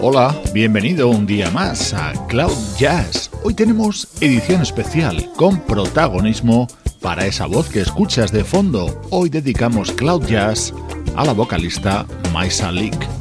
Hola, bienvenido un día más a Cloud Jazz. Hoy tenemos edición especial con protagonismo para esa voz que escuchas de fondo. Hoy dedicamos Cloud Jazz a la vocalista Maisa Leak.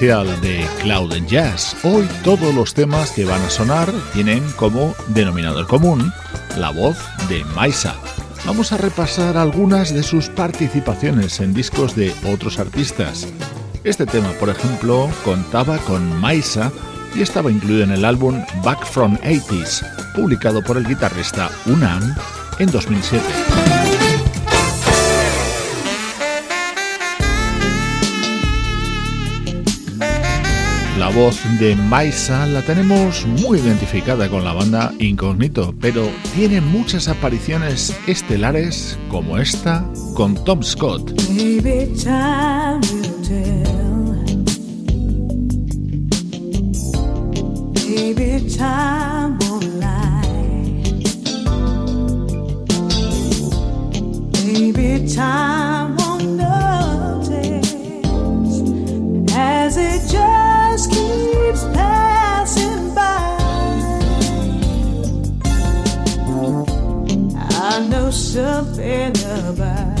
De Cloud Jazz. Hoy todos los temas que van a sonar tienen como denominador común la voz de Maisa. Vamos a repasar algunas de sus participaciones en discos de otros artistas. Este tema, por ejemplo, contaba con Maisa y estaba incluido en el álbum Back from 80s, publicado por el guitarrista Unam en 2007. Voz de Maisa la tenemos muy identificada con la banda Incognito, pero tiene muchas apariciones estelares como esta con Tom Scott. Something about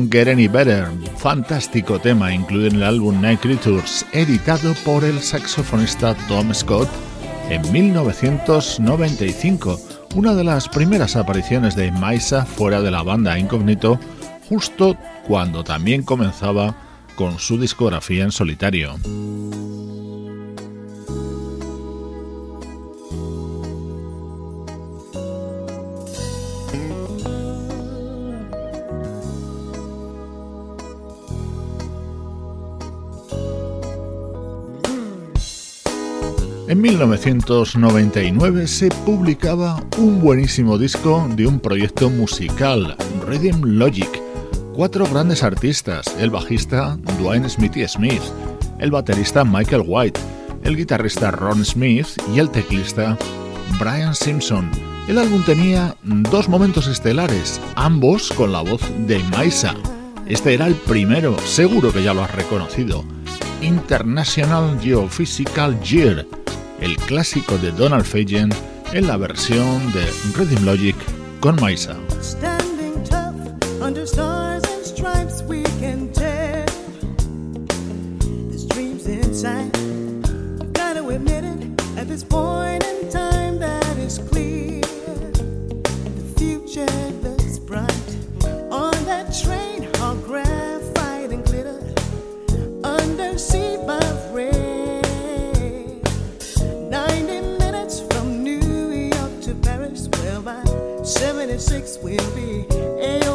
Don't Get Any Better, fantástico tema incluido en el álbum Night Creatures, editado por el saxofonista Tom Scott en 1995, una de las primeras apariciones de Maisa fuera de la banda Incognito, justo cuando también comenzaba con su discografía en solitario. En En 1999 se publicaba un buenísimo disco de un proyecto musical, Rhythm Logic. Cuatro grandes artistas, el bajista Dwayne Smithy Smith, el baterista Michael White, el guitarrista Ron Smith y el teclista Brian Simpson. El álbum tenía dos momentos estelares, ambos con la voz de Maisa. Este era el primero, seguro que ya lo has reconocido. International Geophysical Year, el clásico de Donald Fagen en la versión de Rhythm Logic con Maisa.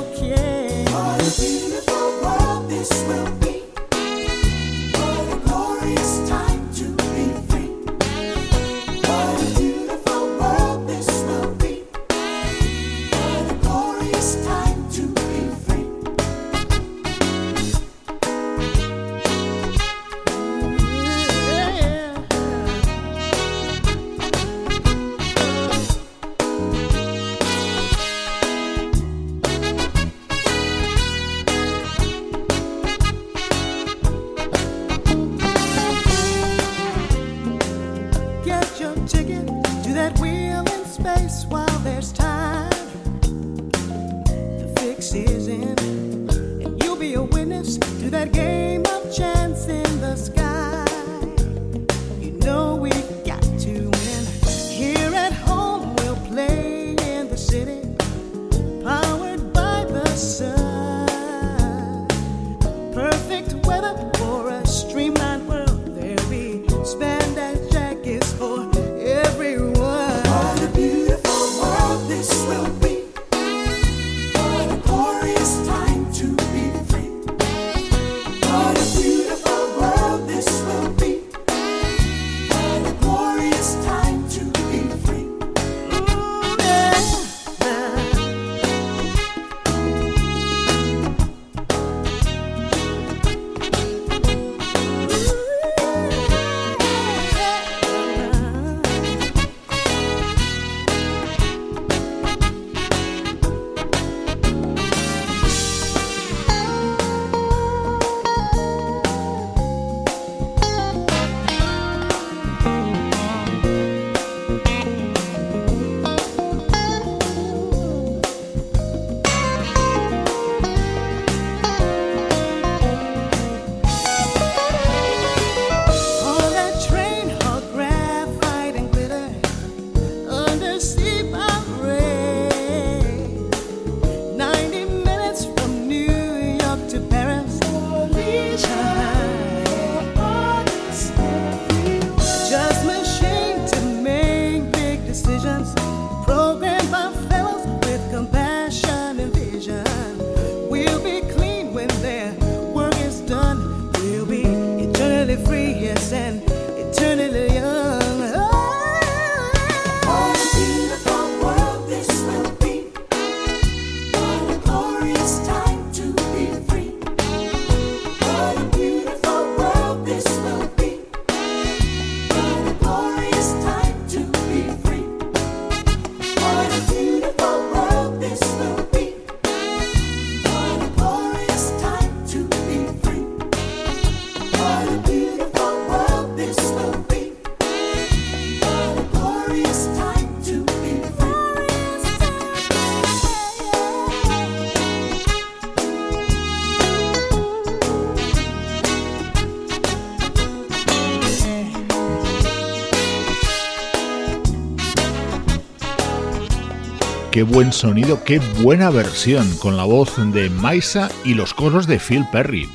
Qué buen sonido, qué buena versión con la voz de Maisa y los coros de Phil Perry.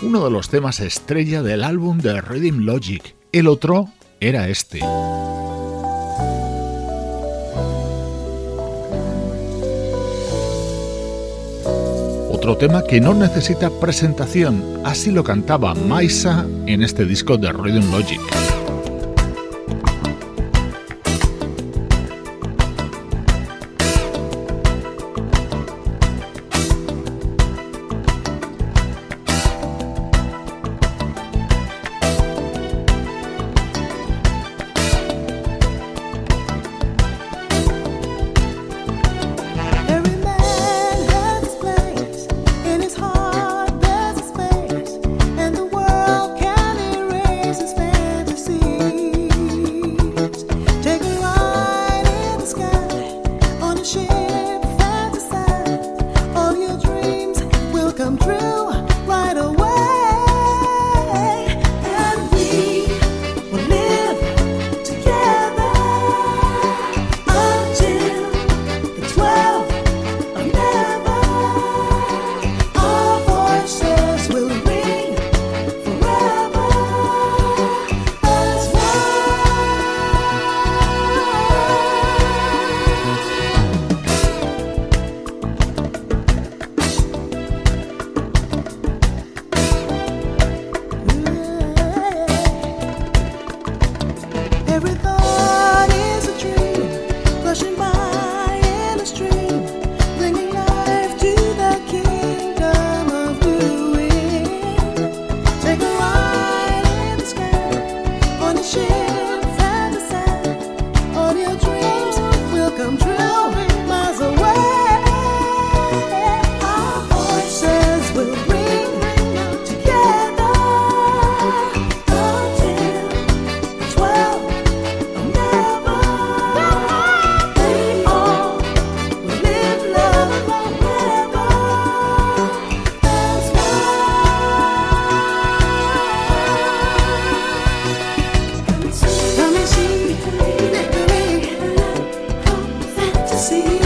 Uno de los temas estrella del álbum de Rhythm Logic. El otro era este. Otro tema que no necesita presentación, así lo cantaba Maisa en este disco de Rhythm Logic. see.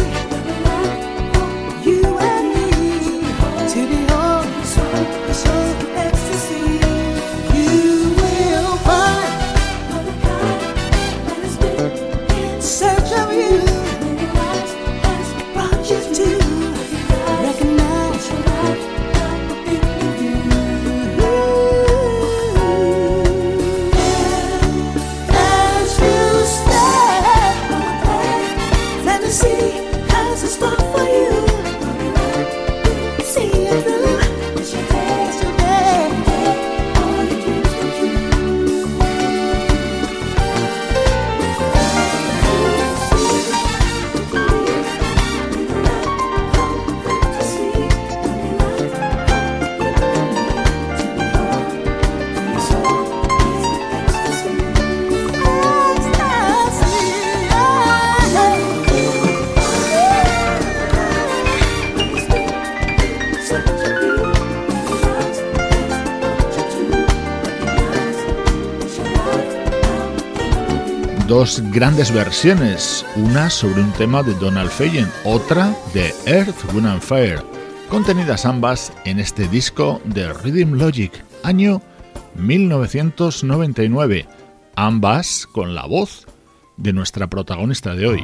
Dos grandes versiones, una sobre un tema de Donald Fagen, otra de Earth, Wind and Fire, contenidas ambas en este disco de Rhythm Logic, año 1999, ambas con la voz de nuestra protagonista de hoy.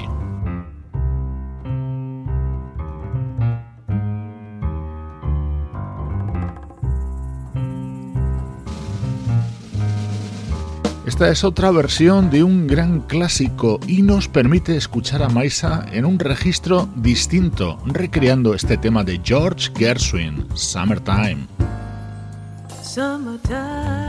Esta es otra versión de un gran clásico y nos permite escuchar a Maisa en un registro distinto, recreando este tema de George Gershwin, Summertime. Summertime.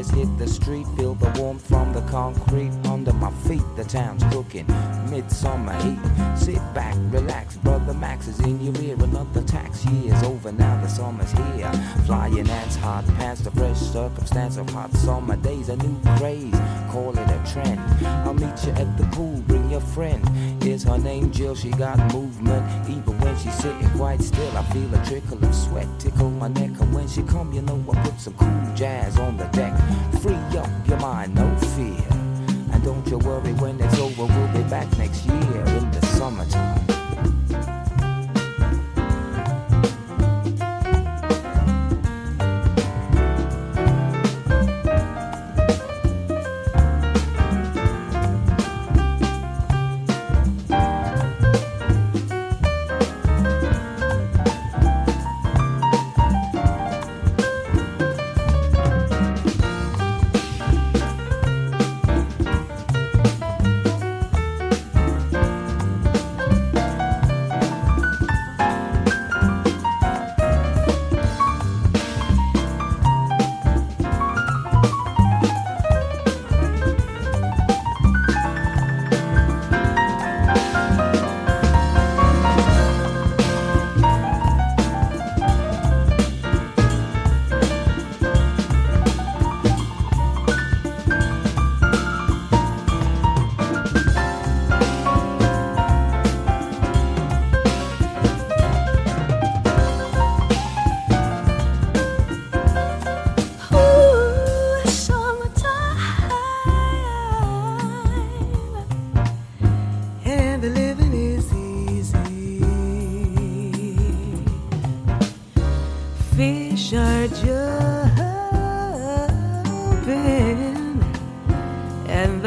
Chest, hit the street, feel the warmth from the concrete under my feet. The town's cooking, midsummer heat. Is in your ear. Another tax year is over now, the summer's here. Flying ants hot past the fresh circumstance of hot summer days, a new craze. Call it a trend. I'll meet you at the pool, bring your friend. Is her name Jill? She got movement, even when she's sitting quite still. I feel a trickle of sweat tickle my neck, and when she come, you know I put some cool jazz on the deck. Free up your mind, no fear. And don't you worry when it's over, we'll be back next year in the summertime.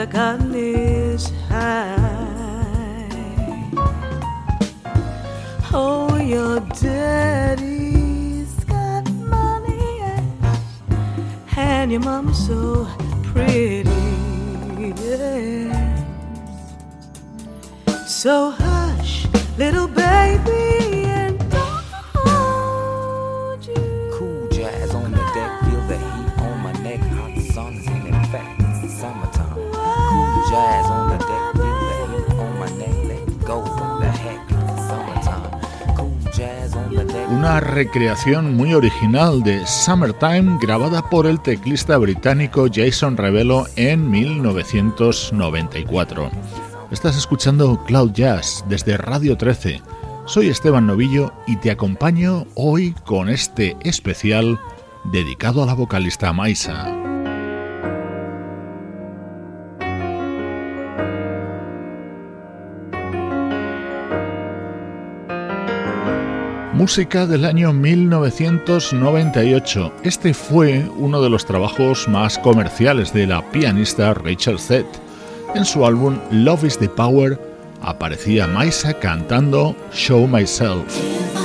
the gun is high. Oh, your daddy's got money, and your mom's so pretty. Yes. So hush, little baby. Una recreación muy original de Summertime grabada por el teclista británico Jason Revelo en 1994. Estás escuchando Cloud Jazz desde Radio 13. Soy Esteban Novillo y te acompaño hoy con este especial dedicado a la vocalista Maisa. Música del año 1998. Este fue uno de los trabajos más comerciales de la pianista Rachel Zett. En su álbum Love is the Power aparecía Maisa cantando Show Myself.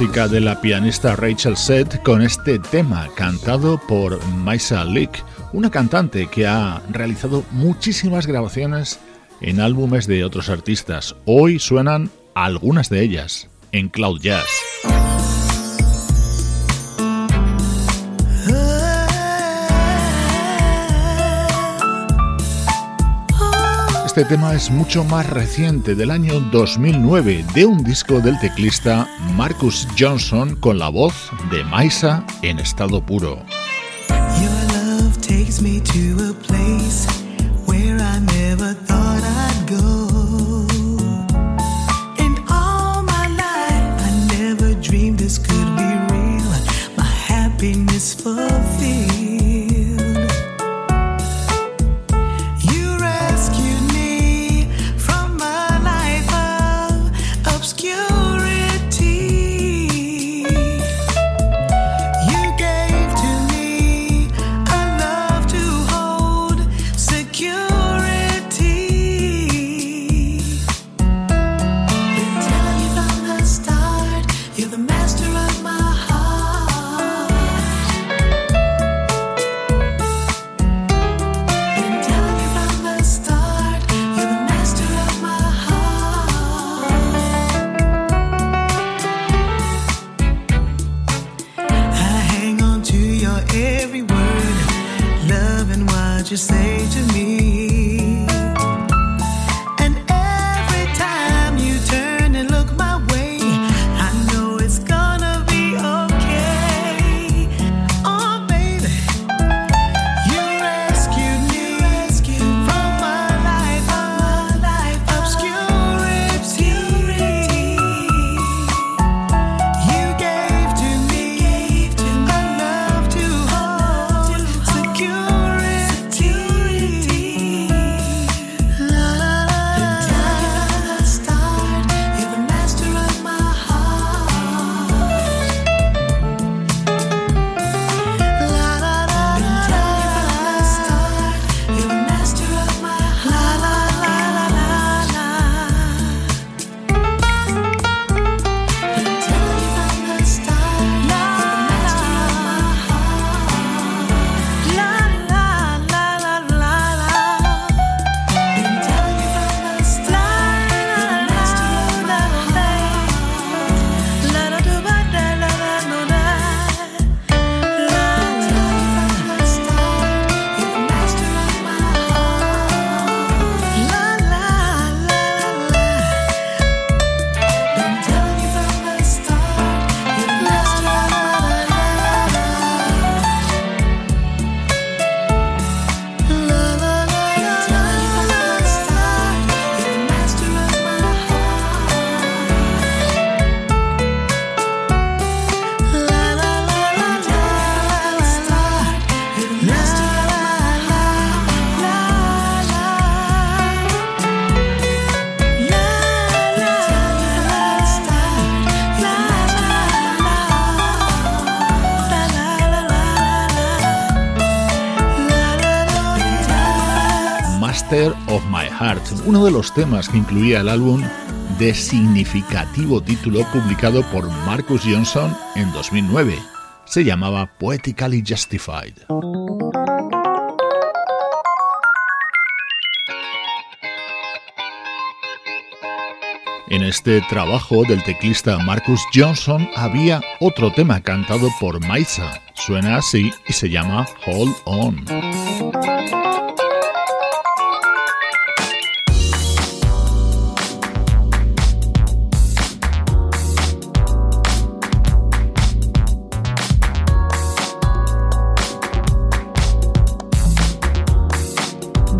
Música de la pianista Rachel Seth con este tema cantado por Maisa Leak, una cantante que ha realizado muchísimas grabaciones en álbumes de otros artistas. Hoy suenan algunas de ellas en Cloud Jazz. Este tema es mucho más reciente, del año 2009, de un disco del teclista Marcus Johnson con la voz de Maisa en estado puro. Los temas que incluía el álbum de significativo título publicado por Marcus Johnson en 2009. Se llamaba Poetically Justified. En este trabajo del teclista Marcus Johnson había otro tema cantado por Maisa. Suena así y se llama Hold On.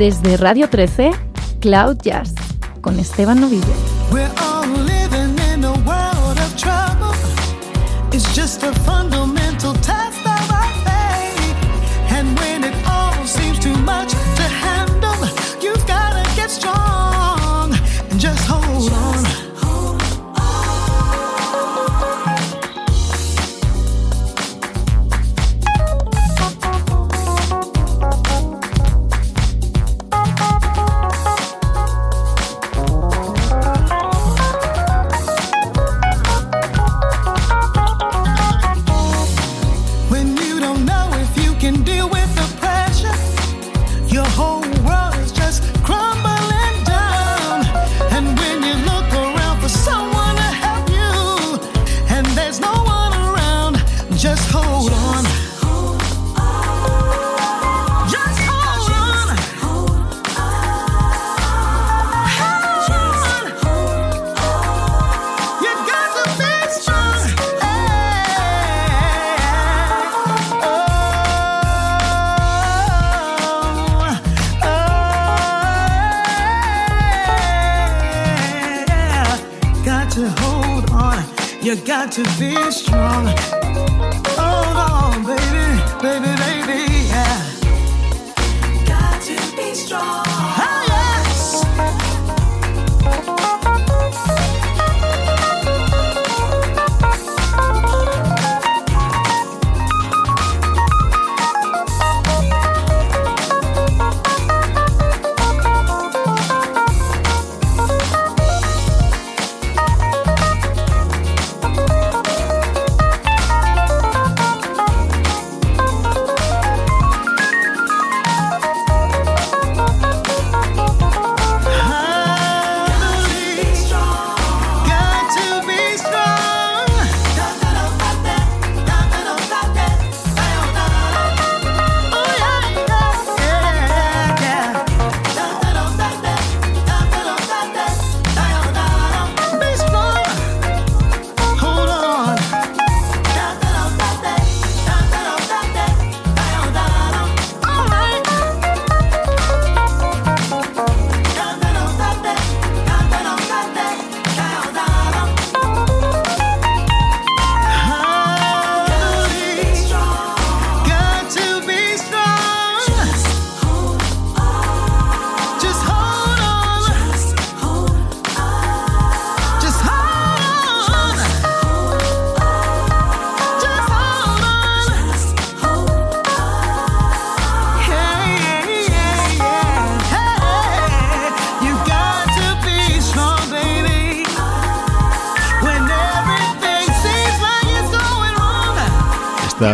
Desde Radio 13, Cloud Jazz, con Esteban Novillo. Baby,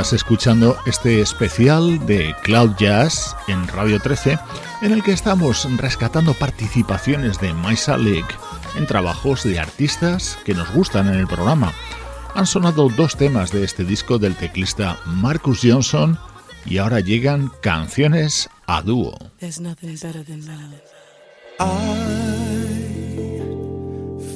Estás escuchando este especial de Cloud Jazz en Radio 13, en el que estamos rescatando participaciones de Maisa League en trabajos de artistas que nos gustan en el programa. Han sonado dos temas de este disco del teclista Marcus Johnson y ahora llegan canciones a dúo.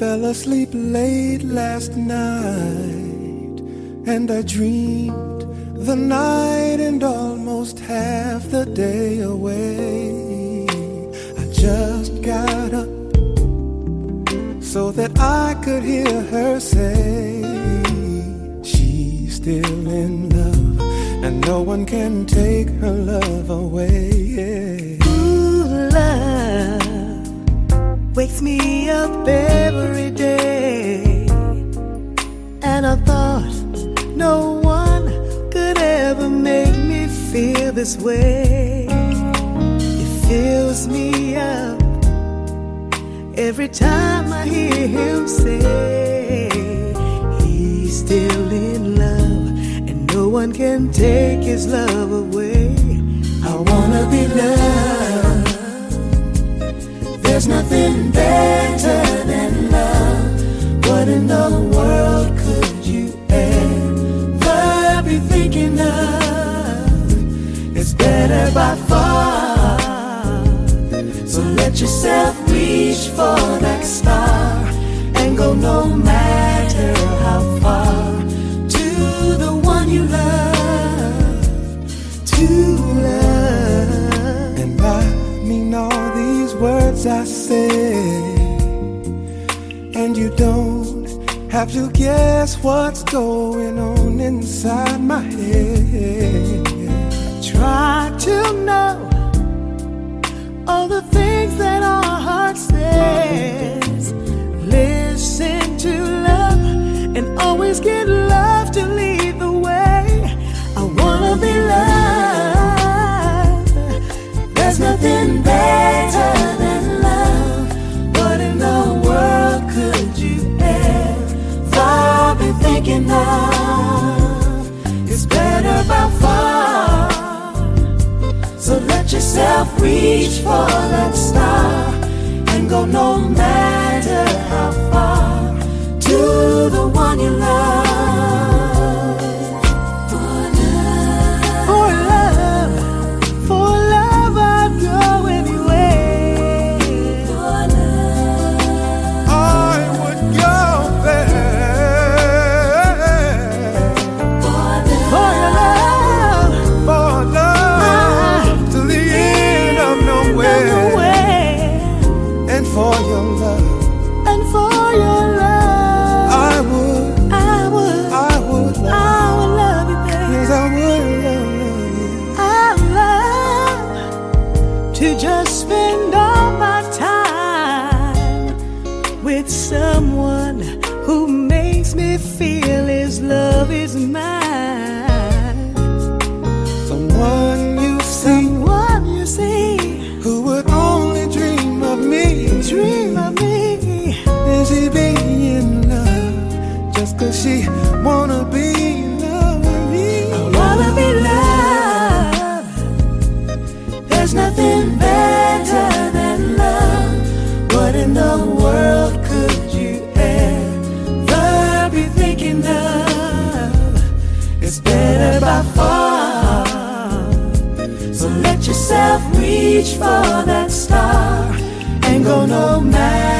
fell asleep late last night and I dreamed the night and almost half the day away. I just got up so that I could hear her say she's still in love and no one can take her love away. Ooh, love wakes me up every day, and I thought no me feel this way. It fills me up every time I hear him say he's still in love and no one can take his love away. I wanna be loved. There's nothing better than love. What in the world better by far. So let yourself reach for that star and go no matter how far to the one you love, to love. And I mean all these words I say, and you don't have to guess what's going on inside my head try reach for that star and go no matter how far to the one you love. reach for that star and go no matter.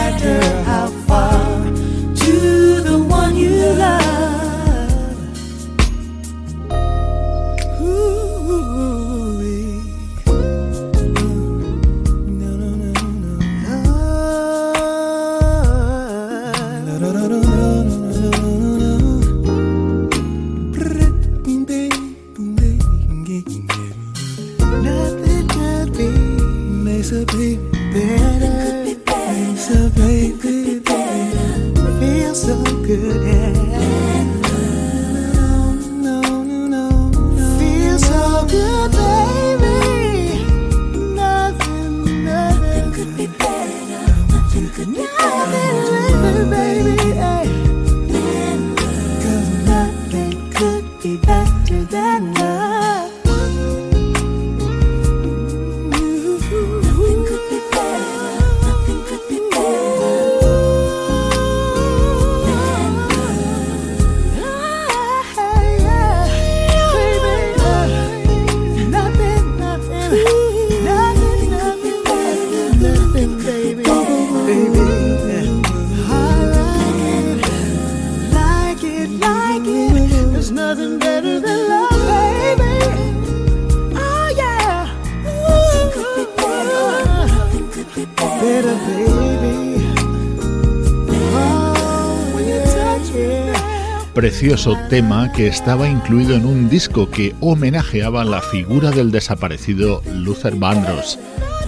tema que estaba incluido en un disco que homenajeaba la figura del desaparecido Luther Vandross,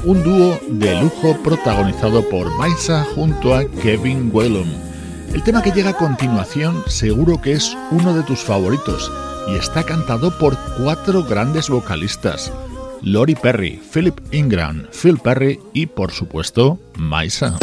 un dúo de lujo protagonizado por Maisa junto a Kevin Whelan. El tema que llega a continuación seguro que es uno de tus favoritos y está cantado por cuatro grandes vocalistas. Lori Perry, Philip Ingram, Phil Perry y por supuesto Maisa.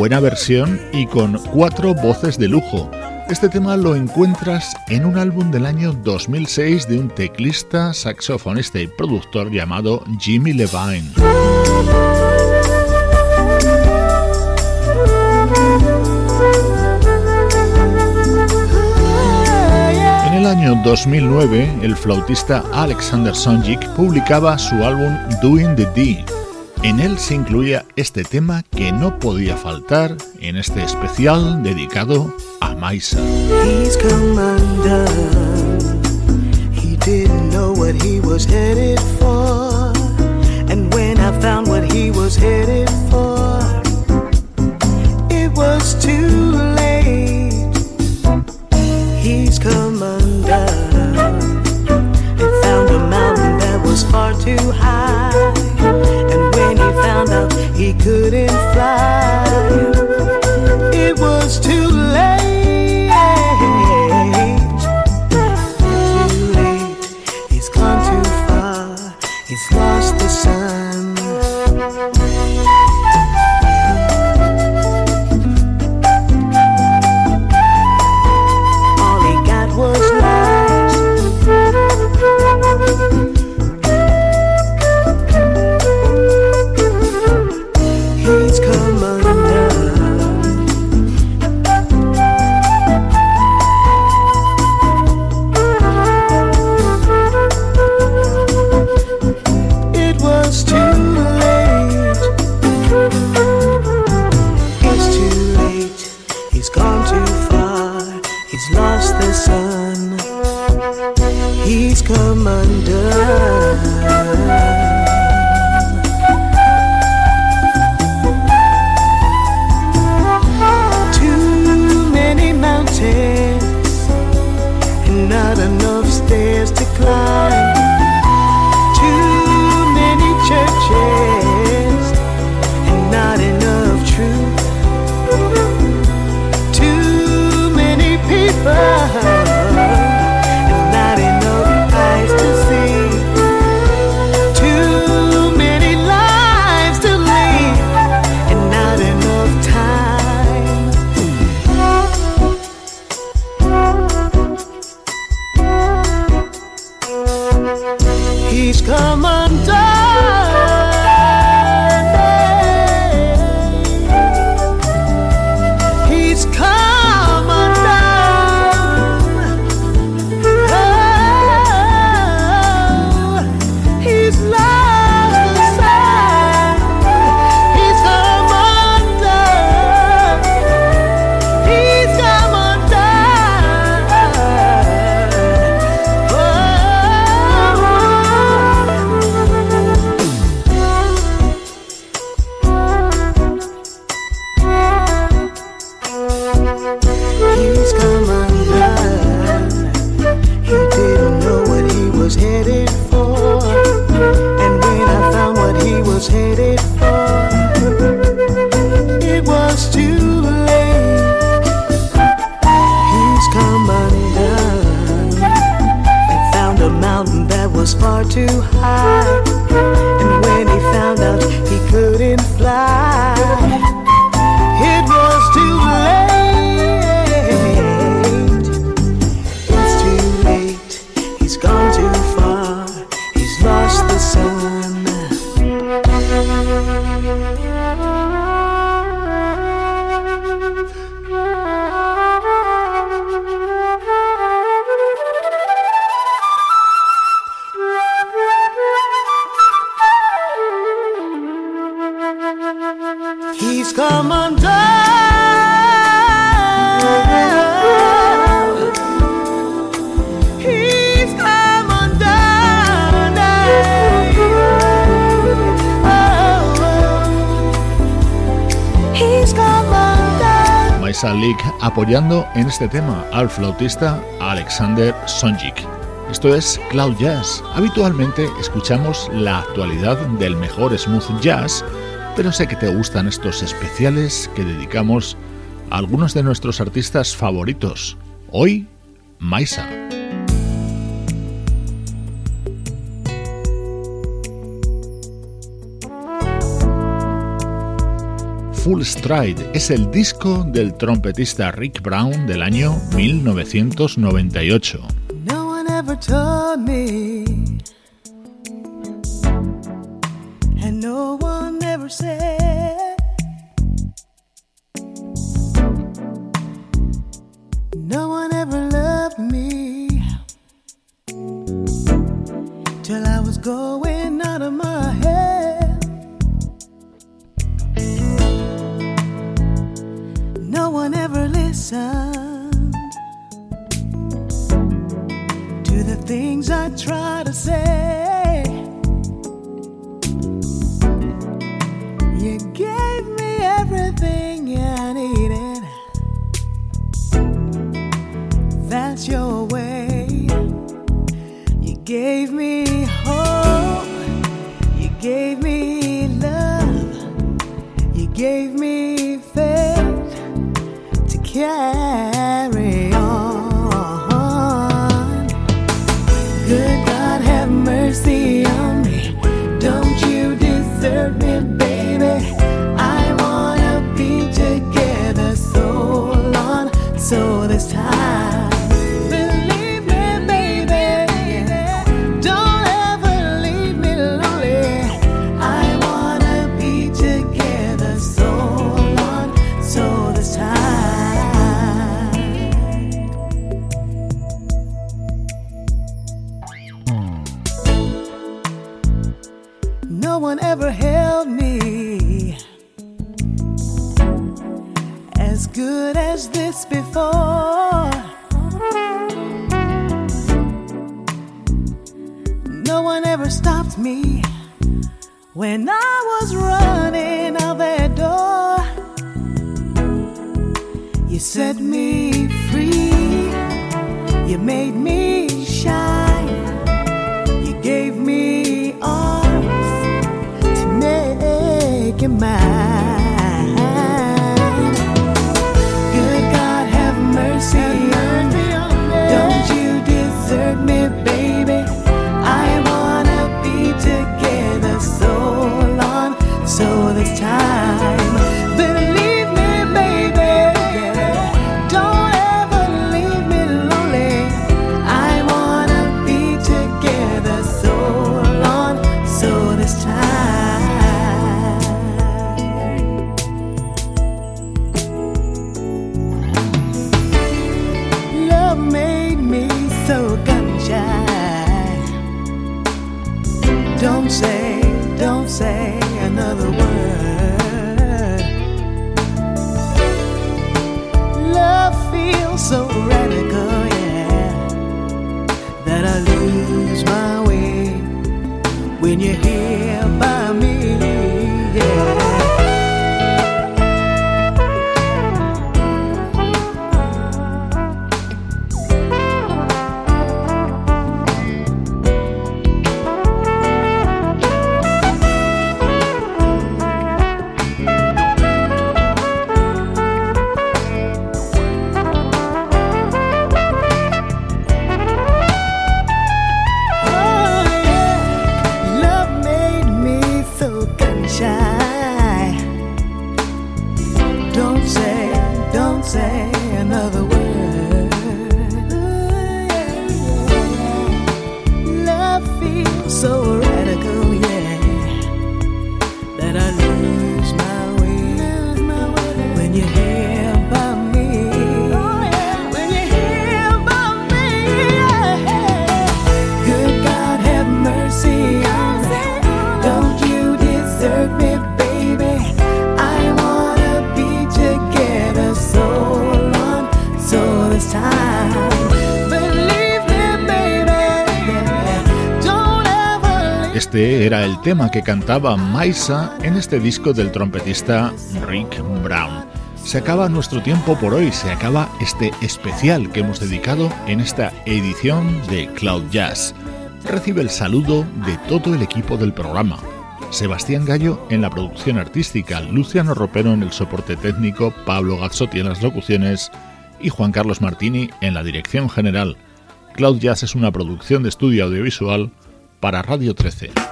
Buena versión y con cuatro voces de lujo. Este tema lo encuentras en un álbum del año 2006 de un teclista, saxofonista y productor llamado Jimmy Levine. En el año 2009, el flautista Alexander Sonjik publicaba su álbum Doing the D en él se incluía este tema que no podía faltar en este especial dedicado a Maisa. And when I found what he was headed for, it was too este tema al flautista Alexander Sonjik. Esto es Cloud Jazz. Habitualmente escuchamos la actualidad del mejor smooth jazz, pero sé que te gustan estos especiales que dedicamos a algunos de nuestros artistas favoritos. Hoy, Maisa. Full Stride es el disco del trompetista Rick Brown del año 1998. tema que cantaba Maisa en este disco del trompetista Rick Brown. Se acaba nuestro tiempo por hoy, se acaba este especial que hemos dedicado en esta edición de Cloud Jazz. Recibe el saludo de todo el equipo del programa. Sebastián Gallo en la producción artística, Luciano Ropero en el soporte técnico, Pablo Gazzotti en las locuciones y Juan Carlos Martini en la dirección general. Cloud Jazz es una producción de estudio audiovisual para Radio 13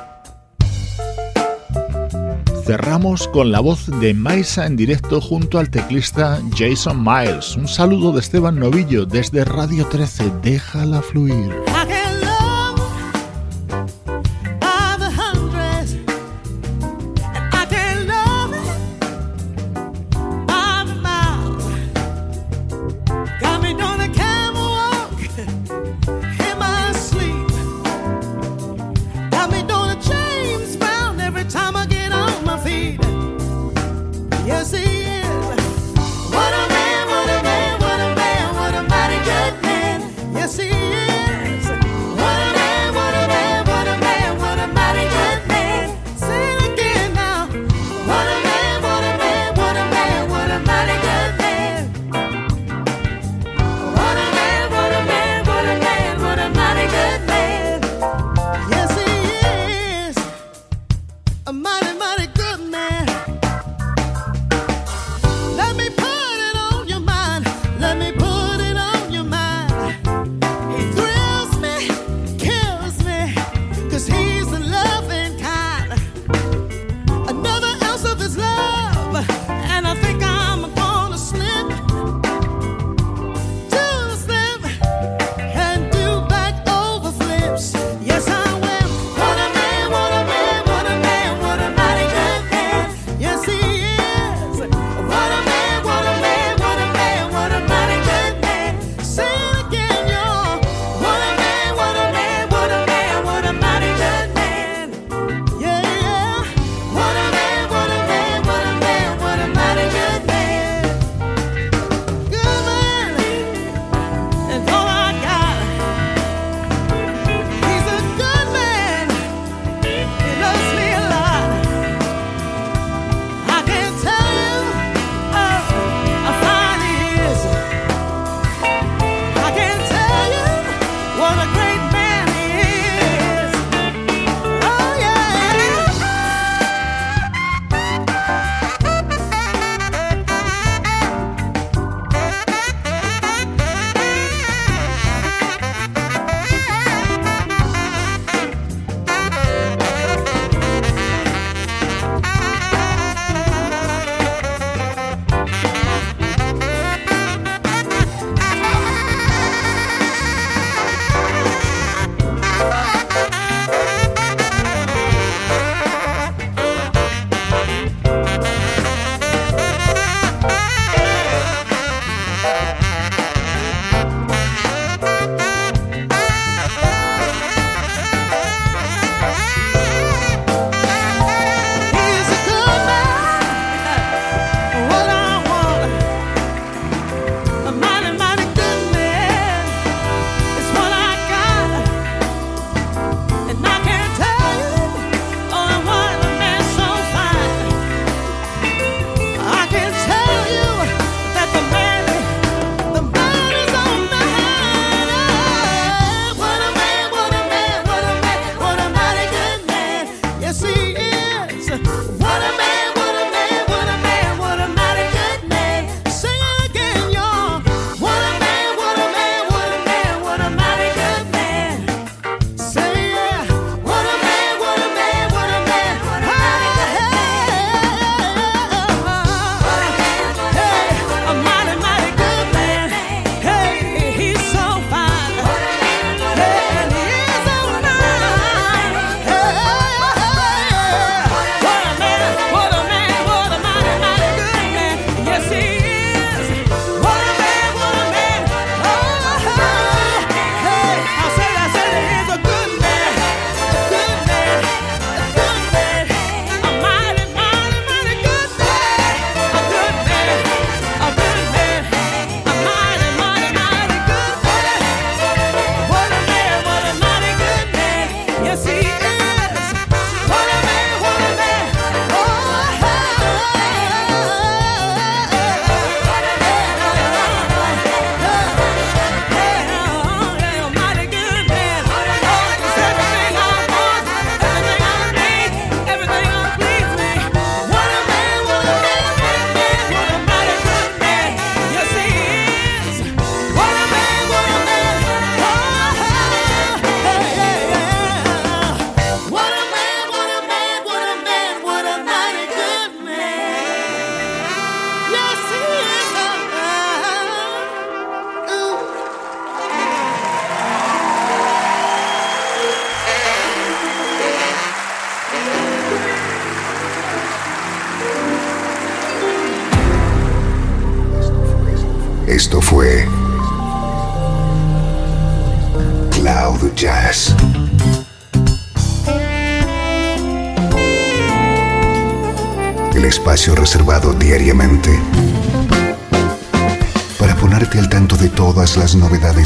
cerramos con la voz de Maisa en directo junto al teclista Jason Miles. Un saludo de Esteban Novillo desde Radio 13. Déjala fluir.